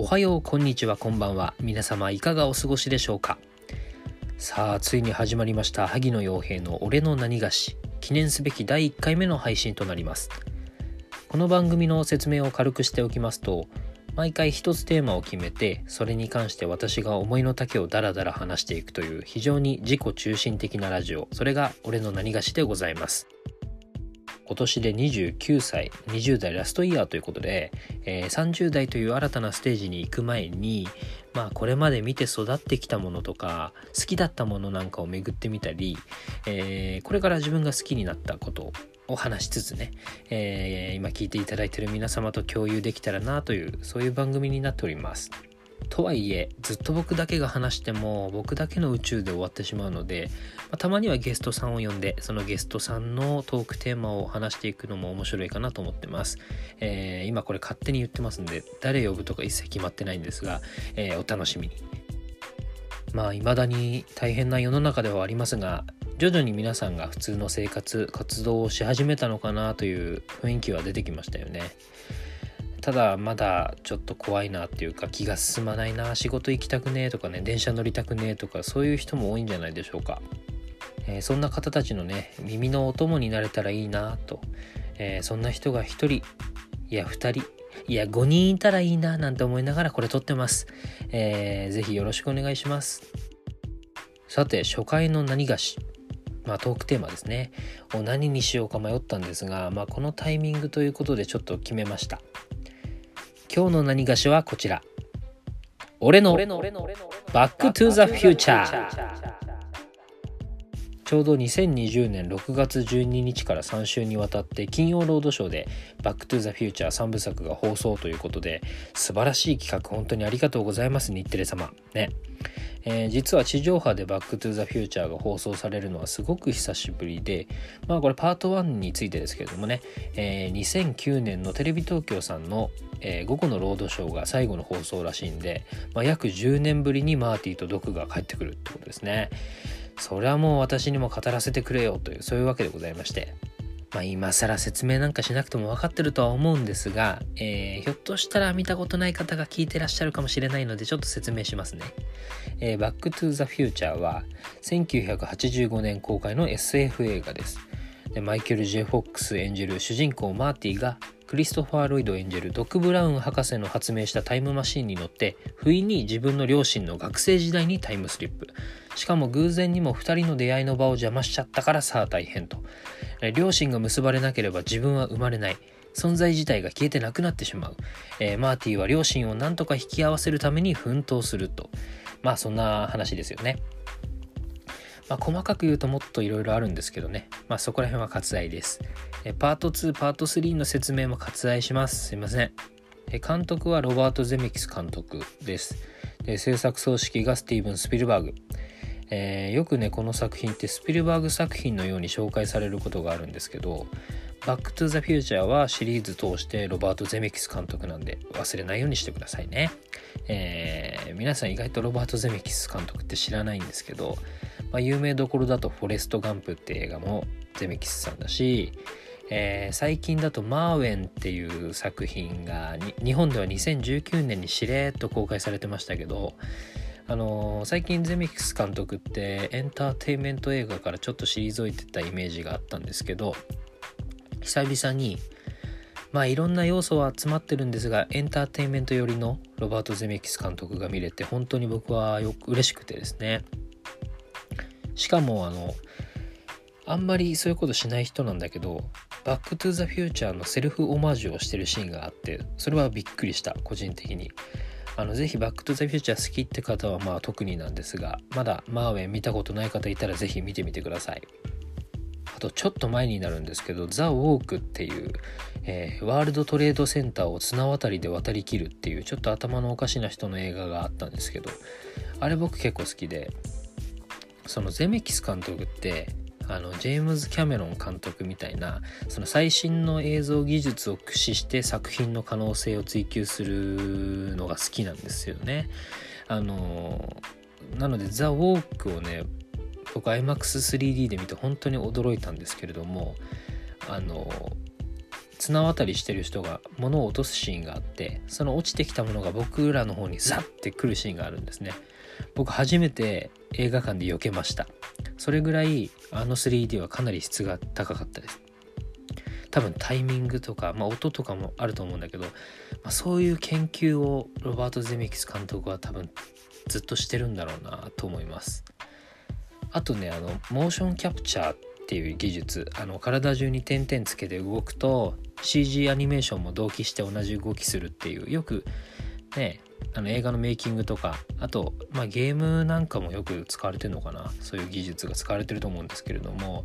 おはようこんにちはこんばんは。皆様いかがお過ごしでしょうか？さあついに始まりました萩野洋平の俺の何がし記念すべき第1回目の配信となります。この番組の説明を軽くしておきますと毎回一つテーマを決めてそれに関して私が思いの丈をダラダラ話していくという非常に自己中心的なラジオ。それが俺の何がしでございます。今年で29歳20代ラストイヤーということで、えー、30代という新たなステージに行く前にまあこれまで見て育ってきたものとか好きだったものなんかを巡ってみたり、えー、これから自分が好きになったことを話しつつね、えー、今聞いていただいてる皆様と共有できたらなというそういう番組になっております。とはいえずっと僕だけが話しても僕だけの宇宙で終わってしまうので、まあ、たまにはゲストさんを呼んでそのゲストさんのトークテーマを話していくのも面白いかなと思ってます、えー、今これ勝手に言ってますんで誰呼ぶとか一切決まってないんですが、えー、お楽しみに。まあ未だに大変な世の中ではありますが徐々に皆さんが普通の生活活動をし始めたのかなという雰囲気は出てきましたよね。ただまだちょっと怖いなっていうか気が進まないな仕事行きたくねえとかね電車乗りたくねえとかそういう人も多いんじゃないでしょうか、えー、そんな方たちのね耳のお供になれたらいいなと、えー、そんな人が1人いや2人いや5人いたらいいななんて思いながらこれ撮ってます、えー、ぜひよろしくお願いします。さて初回の何がしまあ、トークテーマですね。を何にしようか迷ったんですが、まあ、このタイミングということでちょっと決めました。今日の何がしはこちら。俺のバックトゥザフューチャー。ちょうど2020年6月12日から3週にわたって金曜ロードショーでバックトゥザフューチャー3部作が放送ということで素晴らしい企画本当にありがとうございます日テレ様ね。えー、実は地上波でバックトゥザフューチャーが放送されるのはすごく久しぶりで、まあこれパート1についてですけれどもね、えー、2009年のテレビ東京さんの、えー、午後のロードショーが最後の放送らしいんで、まあ、約10年ぶりにマーティとドクが帰ってくるってことですね。それはもう私にも語らせてくれよというそういうわけでございまして。まあ、今更説明なんかしなくても分かってるとは思うんですが、えー、ひょっとしたら見たことない方が聞いてらっしゃるかもしれないのでちょっと説明しますね。えー、バックトゥザフューチャーは1985年公開の SF 映画です。でマイケル・ジェ・フォックス演じる主人公マーティがクリストファー・ロイド演じるドック・ブラウン博士の発明したタイムマシンに乗って不意に自分の両親の学生時代にタイムスリップ。しかも偶然にも2人の出会いの場を邪魔しちゃったからさあ大変と。両親が結ばれなければ自分は生まれない。存在自体が消えてなくなってしまう、えー、マーティーは両親を何とか引き合わせるために奮闘すると。まあそんな話ですよね。まあ、細かく言うともっといろいろあるんですけどね、まあ、そこら辺は割愛です。えパート2、パート3の説明も割愛します。すいません。え監督はロバート・ゼメキス監督です。で制作総指揮がスティーブン・スピルバーグ。えー、よくねこの作品ってスピルバーグ作品のように紹介されることがあるんですけど「バック・トゥ・ザ・フューチャー」はシリーズ通してロバート・ゼメキス監督なんで忘れないようにしてくださいね、えー、皆さん意外とロバート・ゼメキス監督って知らないんですけどまあ、有名どころだと「フォレスト・ガンプ」って映画もゼメキスさんだし、えー、最近だと「マーウェン」っていう作品が日本では2019年にしれっと公開されてましたけどあのー、最近ゼメキス監督ってエンターテインメント映画からちょっと退いてたイメージがあったんですけど久々にまあいろんな要素は詰まってるんですがエンターテインメント寄りのロバート・ゼメキス監督が見れて本当に僕はよく嬉しくてですね。しかもあのあんまりそういうことしない人なんだけどバックトゥザフューチャーのセルフオマージュをしてるシーンがあってそれはびっくりした個人的に。あのぜひバックトゥザフューチャー好きって方はまあ特になんですがまだマーウェン見たことない方いたらぜひ見てみてください。あとちょっと前になるんですけどザ・ウォークっていう、えー、ワールドトレードセンターを綱渡りで渡りきるっていうちょっと頭のおかしな人の映画があったんですけどあれ僕結構好きでそのゼメキス監督ってあのジェームズ・キャメロン監督みたいなその最新の映像技術を駆使して作品の可能性を追求するのが好きなんですよね。あのなので「ザ・ウォークをね僕 iMAX3D で見て本当に驚いたんですけれどもあの綱渡りしてる人が物を落とすシーンがあってその落ちてきたものが僕らの方にザッて来るシーンがあるんですね僕初めて映画館で避けました。それぐらいあの 3D はかなり質が高かったです。多分タイミングとか、まあ、音とかもあると思うんだけど、まあ、そういう研究をロバート・ゼメキス監督は多分ずっとしてるんだろうなと思います。あとねあのモーションキャプチャーっていう技術あの体中に点々つけて動くと CG アニメーションも同期して同じ動きするっていうよくねあの映画のメイキングとかあと、まあ、ゲームなんかもよく使われてるのかな？そういう技術が使われてると思うんですけれども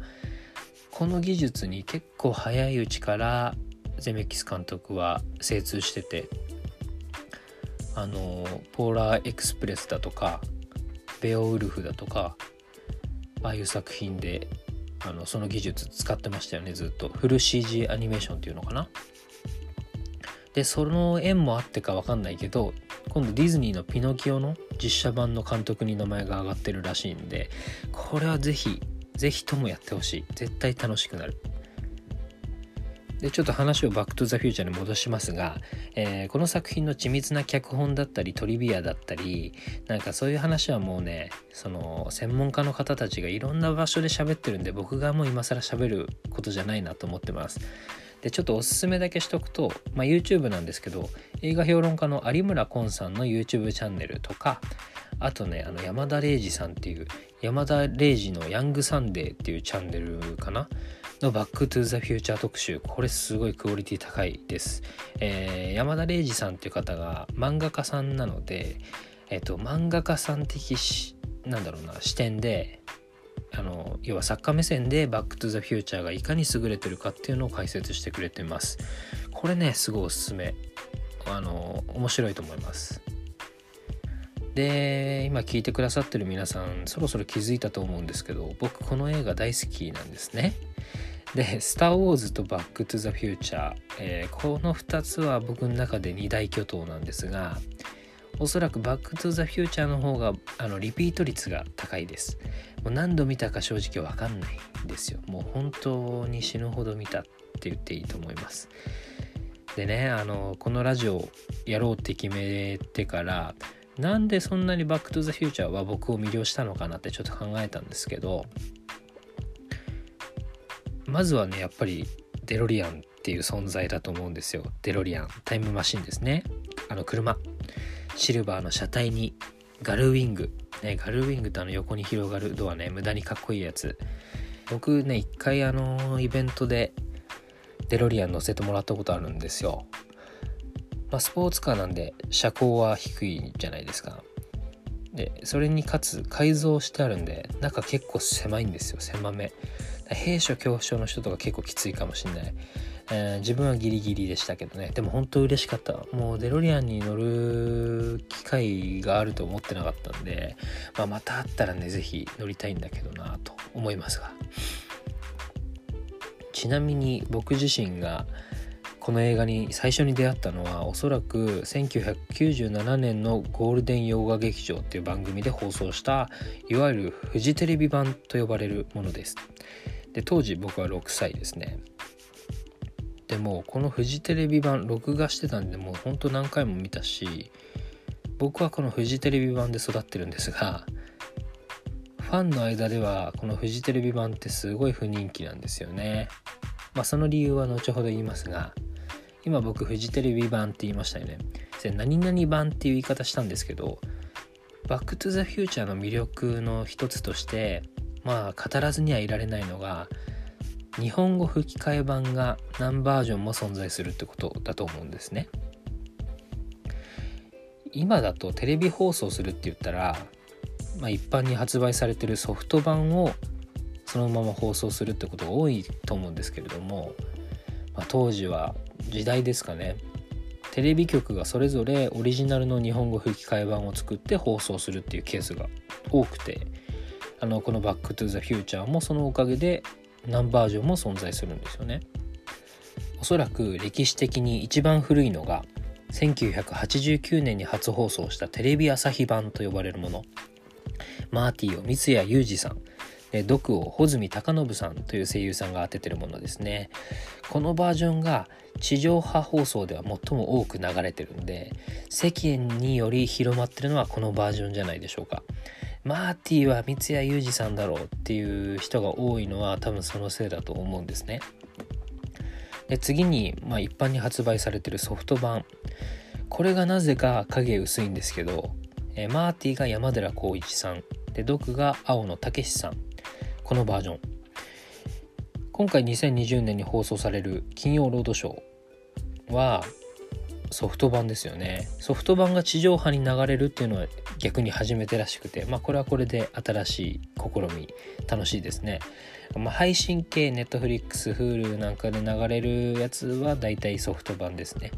この技術に結構早いうちからゼメキス監督は精通しててあのポーラーエクスプレスだとかベオウルフだとかああいう作品であのその技術使ってましたよねずっと。フル CG アニメーションっていうのかな？でその縁もあってか分かんないけど今度ディズニーのピノキオの実写版の監督に名前が挙がってるらしいんでこれはぜひぜひともやってほしい。絶対楽しくなる。でちょっと話をバックトゥザフューチャーに戻しますが、えー、この作品の緻密な脚本だったりトリビアだったりなんかそういう話はもうねその専門家の方たちがいろんな場所で喋ってるんで僕がもう今更喋ることじゃないなと思ってます。でちょっとおすすめだけしとくと、まあ、YouTube なんですけど映画評論家の有村昆さんの YouTube チャンネルとかあとねあの山田玲司さんっていう山田玲司のヤングサンデーっていうチャンネルかな？のバックトゥザフューチャー特集。これすごいクオリティ高いです。えー、山田玲司さんっていう方が漫画家さんなので、えっ、と、漫画家さん的、なんだろうな、視点で、あの、要は作家目線でバックトゥザフューチャーがいかに優れてるかっていうのを解説してくれてます。これね、すごいおすすめ。あの、面白いと思います。で今聞いてくださってる皆さんそろそろ気づいたと思うんですけど僕この映画大好きなんですねで、スター・ウォーズとバック・トゥ・ザ・フューチャー、えー、この2つは僕の中で二大巨頭なんですが、おそらくバック・トゥ・ザ・フューチャーの方があのリピート率が高いです。もう何度見たか正直わかんないんですよ。もう本当に死ぬほど見たって言っていいと思います。でね、あの、このラジオやろうって決めてから、なんでそんなにバック・トゥ・ザ・フューチャーは僕を魅了したのかなってちょっと考えたんですけど、まずはねやっぱりデロリアンっていう存在だと思うんですよデロリアンタイムマシンですねあの車シルバーの車体にガルウィング、ね、ガルウィングとあの横に広がるドアね。無駄にかっこいいやつ。僕ね一回あのイベントでデロリアン乗せてもらったことあるんですよ。まあスポーツカーなんで車高は低いじゃないですか。でそれにかつ改造してあるんで中結構狭いんですよ。狭め。兵所恐怖症の人とか結構きついかもしんない、えー、自分はギリギリでしたけどね。でも本当嬉しかった。もうデロリアンに乗る機会があると思ってなかったんで、まあ、またあったらね是非乗りたいんだけどなと思いますが。ちなみに僕自身がこの映画に最初に出会ったのはおそらく1997年のゴールデン洋画劇場っていう番組で放送したいわゆるフジテレビ版と呼ばれるものです。で当時僕は6歳ですね。でもこのフジテレビ版録画してたんでもうほんと何回も見たし僕はこのフジテレビ版で育ってるんですがファンの間ではこのフジテレビ版ってすごい不人気なんですよね。まあその理由は後ほど言いますが今僕フジテレビ版って言いましたよね。何々版っていう言い方したんですけどバックトゥザフューチャーの魅力の一つとしてまあ語らずにはいられないのが日本語吹き替え版が何バージョンも存在するってことだと思うんですね。今だとテレビ放送するって言ったら、まあ、一般に発売されてるソフト版をそのまま放送するってことが多いと思うんですけれども、まあ、当時は時代ですかね。テレビ局がそれぞれオリジナルの日本語吹き替え版を作って放送するっていうケースが多くてあのこの「バック・トゥ・ザ・フューチャー」もそのおかげで何バージョンも存在するんですよね。おそらく歴史的に一番古いのが1989年に初放送したテレビ朝日版と呼ばれるもの。マーティーを三谷裕二さん毒を穂積隆信さんという声優さんが当ててるものですね。このバージョンが地上波放送では最も多く流れてるんで世間により広まってるのはこのバージョンじゃないでしょうか。マーティーは三谷裕二さんだろうっていう人が多いのは多分そのせいだと思うんですね。で次に、まあ、一般に発売されてるソフト版。これがなぜか影薄いんですけど、えマーティーが山寺宏一さん。で毒が青野武さん。このバージョン。今回2020年に放送される金曜ロードショーはソフト版ですよね。ソフト版が地上波に流れるっていうのは逆に初めてらしくてまあこれはこれで新しい試み楽しいですね、まあ、配信系 Netflix、Hulu なんかで流れるやつはだいたいソフト版ですね。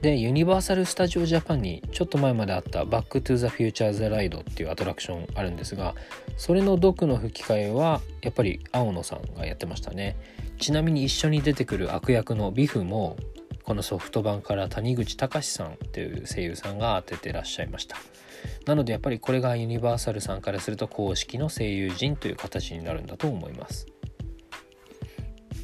でユニバーサル・スタジオ・ジャパンにちょっと前まであった「バック・トゥ・ザ・フューチャーズ・ライド」っていうアトラクションあるんですがそれのドクの吹き替えはやっぱり青野さんがやってましたね。ちなみに一緒に出てくる悪役のビフもこのソフト版から谷口節さんっていう声優さんが当ててらっしゃいました。なのでやっぱりこれがユニバーサルさんからすると公式の声優陣という形になるんだと思います。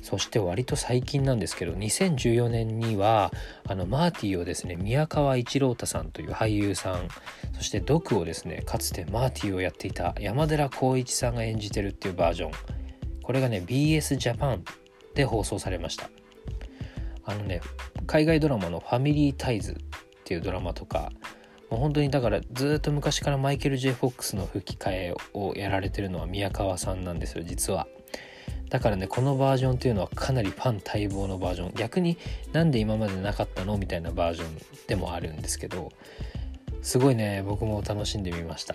そして割と最近なんですけど2014年にはあのマーティーをですね宮川一郎太さんという俳優さんそしてドクをですねかつてマーティーをやっていた山寺宏一さんが演じてるっていうバージョン。これがね BS ジャパンで放送されました。あのね海外ドラマの「ファミリータイズ」っていうドラマとかもう本当にだからずっと昔からマイケル・ J・ フォックスの吹き替えをやられてるのは宮川さんなんですよ実は。だからねこのバージョンっていうのはかなりファン待望のバージョン逆になんで今までなかったのみたいなバージョンでもあるんですけどすごいね僕も楽しんでみました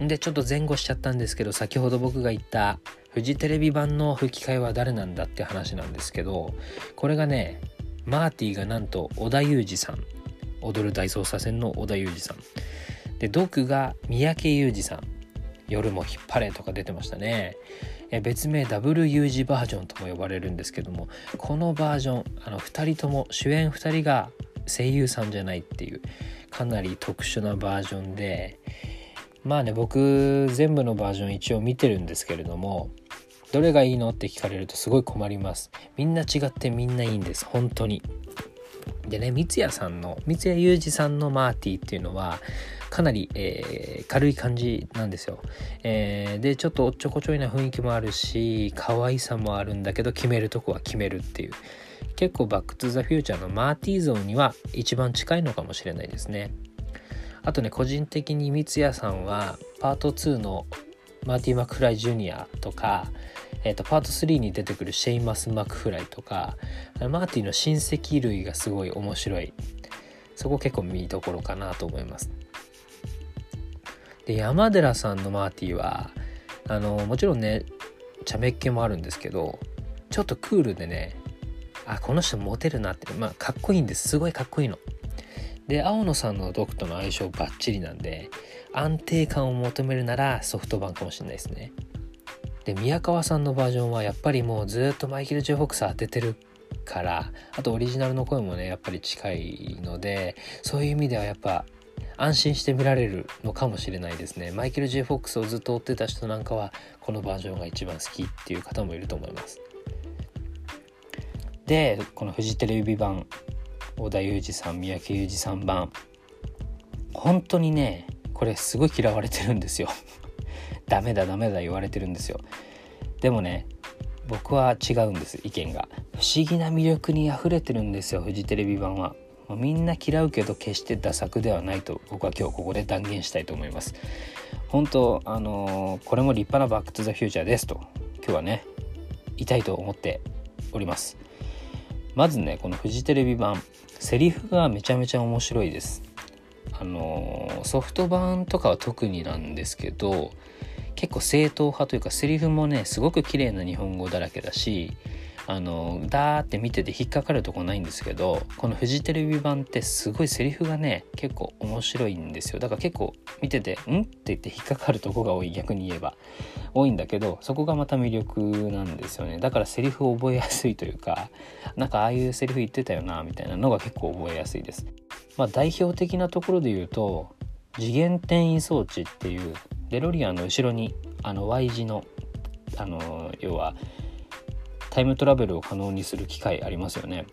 でちょっと前後しちゃったんですけど先ほど僕が言ったフジテレビ版の吹き替えは誰なんだって話なんですけどこれがねマーティがなんと織田裕二さん踊る大捜査線の織田裕二さんでドクが三宅裕二さん夜も引っ張れとか出てましたね。別名 W 字バージョンとも呼ばれるんですけどもこのバージョンあの2人とも主演2人が声優さんじゃないっていうかなり特殊なバージョンでまあね僕全部のバージョン一応見てるんですけれどもどれがいいの？って聞かれるとすごい困ります。みんな違ってみんないいんです。本当に。でね三谷さんの三谷裕二さんのマーティーっていうのはかなり、えー、軽い感じなんですよ、えー、でちょっとおっちょこちょいな雰囲気もあるし可愛さもあるんだけど決めるとこは決めるっていう。結構バックトゥザフューチャーのマーティーゾーンには一番近いのかもしれないですね。あとね個人的に三谷さんはパート2のマーティー・マクフライ・ジュニアとか、えーと、パート3に出てくるシェイマス・マクフライとかマーティの親戚類がすごい面白いそこ結構見どころかなと思いますで山寺さんのマーティはあのもちろんね茶目っ気もあるんですけどちょっとクールでねあこの人モテるなってまあかっこいいんですすごいかっこいいの。で青野さんの毒との相性バッチリなんで安定感を求めるならソフト版かもしれないですね。で宮川さんのバージョンはやっぱりもうずっとマイケル・ジョフォックス当ててるからあとオリジナルの声もねやっぱり近いのでそういう意味ではやっぱ安心して見られるのかもしれないですね。マイケル・ J・ フォックスをずっと追ってた人なんかはこのバージョンが一番好きっていう方もいると思います。でこのフジテレビ版織田裕二さん三宅裕二さん版本当にねこれすごい嫌われてるんですよ。ダメだダメだ言われてるんですよ。でもね僕は違うんです意見が。不思議な魅力に溢れてるんですよフジテレビ版は。みんな嫌うけど決してダ作ではないと僕は今日ここで断言したいと思います。本当あのー、これも立派なバックトゥザフューチャーですと今日はね言いたいと思っております。まずねこのフジテレビ版セリフがめちゃめちゃ面白いです。あのー、ソフト版とかは特になんですけど結構正統派というかセリフもねすごく綺麗な日本語だらけだしあのダーって見てて引っかかるとこないんですけどこのフジテレビ版ってすごいセリフがね結構面白いんですよ。だから結構見てて「ん?」って言って引っかかるとこが多い逆に言えば。多いんだけどそこがまた魅力なんですよね。だからセリフを覚えやすいというかなんかああいうセリフ言ってたよなみたいなのが結構覚えやすいです。まあ代表的なところで言うと次元転移装置っていうデロリアンの後ろにあの Y 字のあの要はタイムトラベルを可能にする機械ありますよね。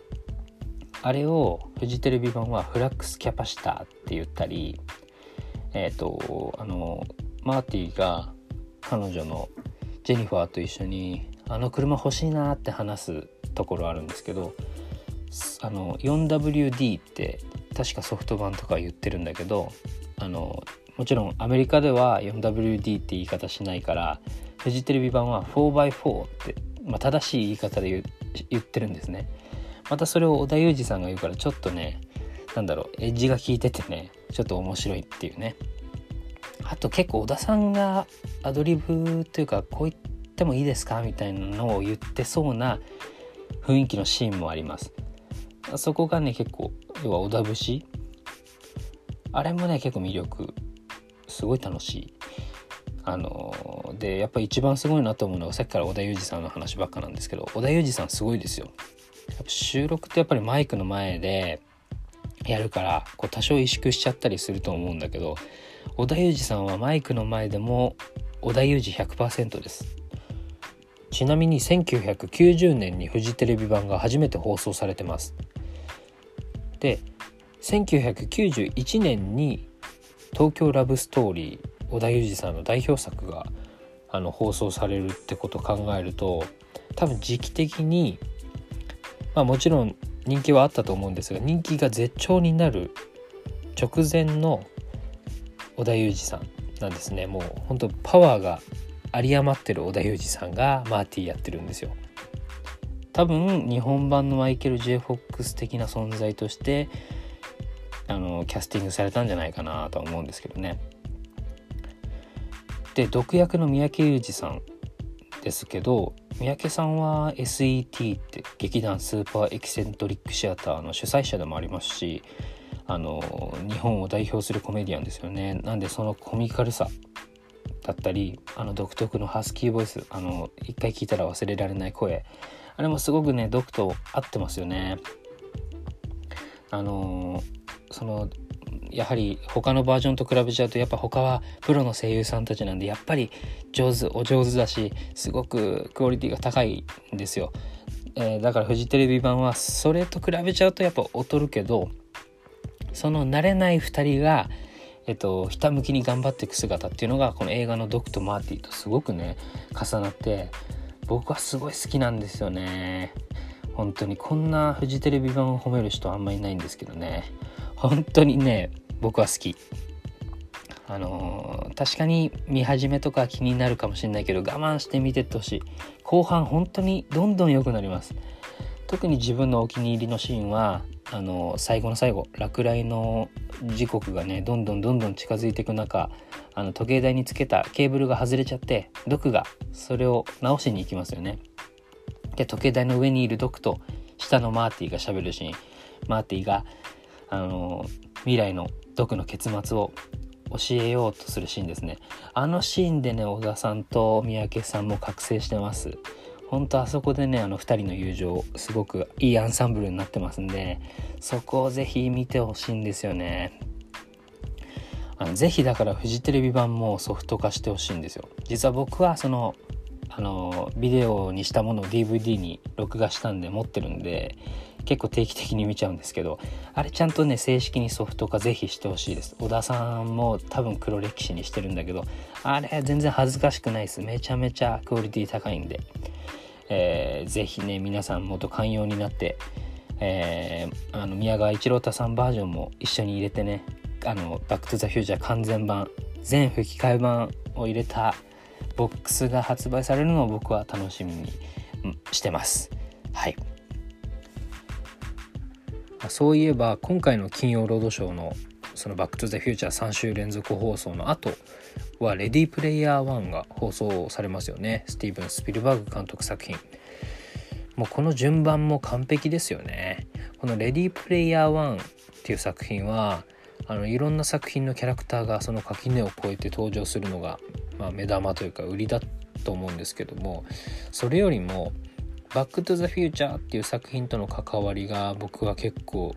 あれをフジテレビ版はフラックスキャパシターって言ったりえっ、ー、とあのマーティが彼女のジェニファーと一緒にあの車欲しいなって話すところあるんですけどあの 4WD って確かソフト版とか言ってるんだけどあのもちろんアメリカでは 4WD って言い方しないからフジテレビ版は 4x4 って、まあ、正しい言い方で言ってるんですね。またそれを織田裕二さんが言うからちょっとねなんだろうエッジが効いててねちょっと面白いっていうね。あと結構織田さんがアドリブというかこう言ってもいいですかみたいなのを言ってそうな雰囲気のシーンもあります。そこがね結構要は織田節？あれもね結構魅力。すごい楽しい。あのでやっぱり一番すごいなと思うのがさっきから織田裕二さんの話ばっかなんですけど織田裕二さんすごいですよ。収録ってやっぱりマイクの前でやるからこう多少萎縮しちゃったりすると思うんだけど織田裕二さんはマイクの前でも織田裕二100%です。ちなみに1990年にフジテレビ版が初めて放送されてます。で1991年に「東京ラブストーリー」織田裕二さんの代表作があの放送されるってことを考えると多分時期的にまあもちろん人気はあったと思うんですが人気が絶頂になる直前の織田裕二さんなんですね。もう本当パワーが有り余ってる織田裕二さんがマーティーやってるんですよ。多分日本版のマイケル・ジェフォックス的な存在としてあのキャスティングされたんじゃないかなとは思うんですけどね。で毒役の三宅裕司さんですけど三宅さんは SET って劇団スーパーエキセントリックシアターの主催者でもありますしあの日本を代表するコメディアンですよね。なんでそのコミカルさだったりあの独特のハスキーボイスあの一回聞いたら忘れられない声。あれもすごくねドクと合ってますよね。あのそのやはり他のバージョンと比べちゃうとやっぱ他はプロの声優さんたちなんでやっぱり上手お上手だしすごくクオリティが高いんですよ、えー、だからフジテレビ版はそれと比べちゃうとやっぱ劣るけどその慣れない2人がえっと、ひたむきに頑張っていく姿っていうのがこの映画の「ドクとマーティ」とすごくね重なって僕はすごい好きなんですよね。本当にこんなフジテレビ版を褒める人あんまりいないんですけどね。本当にね僕は好き。あのー、確かに見始めとか気になるかもしれないけど我慢して見てってほしい。後半本当にどんどん良くなります。特に自分のお気に入りのシーンはあの、最後の最後落雷の時刻がねどんどんどんどん近づいていく中あの時計台につけたケーブルが外れちゃってドクがそれを直しに行きますよね。で時計台の上にいるドクと下のマーティーがしゃべるシーン。マーティがあの未来の毒の結末を教えようとするシーンですね。あのシーンでね小田さんと三宅さんも覚醒してます。本当あそこでねあの2人の友情すごくいいアンサンブルになってますんでそこをぜひ見てほしいんですよね。あのぜひだからフジテレビ版もソフト化してほしいんですよ。実は僕はそのあのビデオにしたものを DVD に録画したんで持ってるんで結構定期的に見ちゃうんですけどあれちゃんとね正式にソフト化ぜひしてほしいです。小田さんも多分黒歴史にしてるんだけどあれ全然恥ずかしくないです。めちゃめちゃクオリティ高いんで、えー、ぜひね皆さんもっと寛容になって、えー、あの宮川一郎太さんバージョンも一緒に入れてねあのバックトゥザフューチャー完全版全吹き替え版を入れたボックスが発売されるのを僕は楽しみにしてます。はい。そういえば今回の金曜ロードショーのそのバックトゥザフューチャー3週連続放送の後はレディープレイヤー1が放送されますよね。スティーブン・スピルバーグ監督作品。もうこの順番も完璧ですよね。このレディープレイヤー1っていう作品はあのいろんな作品のキャラクターがその垣根を越えて登場するのが、まあ、目玉というか売りだと思うんですけどもそれよりも「バック・トゥ・ザ・フューチャー」っていう作品との関わりが僕は結構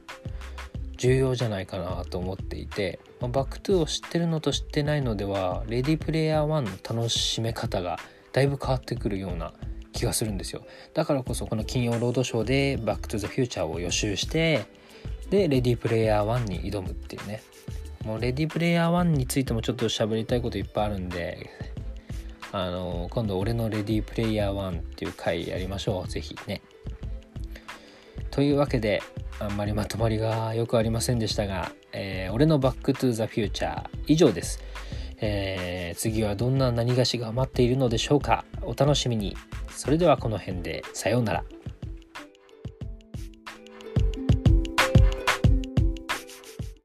重要じゃないかなと思っていて、まあ、バック・トゥを知ってるのと知ってないのではレディプレイヤー1の楽しめ方がだいぶ変わってくるような気がするんですよ。だからこそこの金曜ロードショーでバックトゥザフューチャーを予習してでレディプレイヤー1に挑むっていうね。もうレディープレイヤー1についてもちょっと喋りたいこといっぱいあるんであの今度俺のレディープレイヤー1っていう回やりましょう。ぜひ。ね。というわけであんまりまとまりがよくありませんでしたが、えー、俺のバックトゥザフューチャー以上です、えー、次はどんな何がしが待っているのでしょうか。お楽しみに。それではこの辺でさようなら。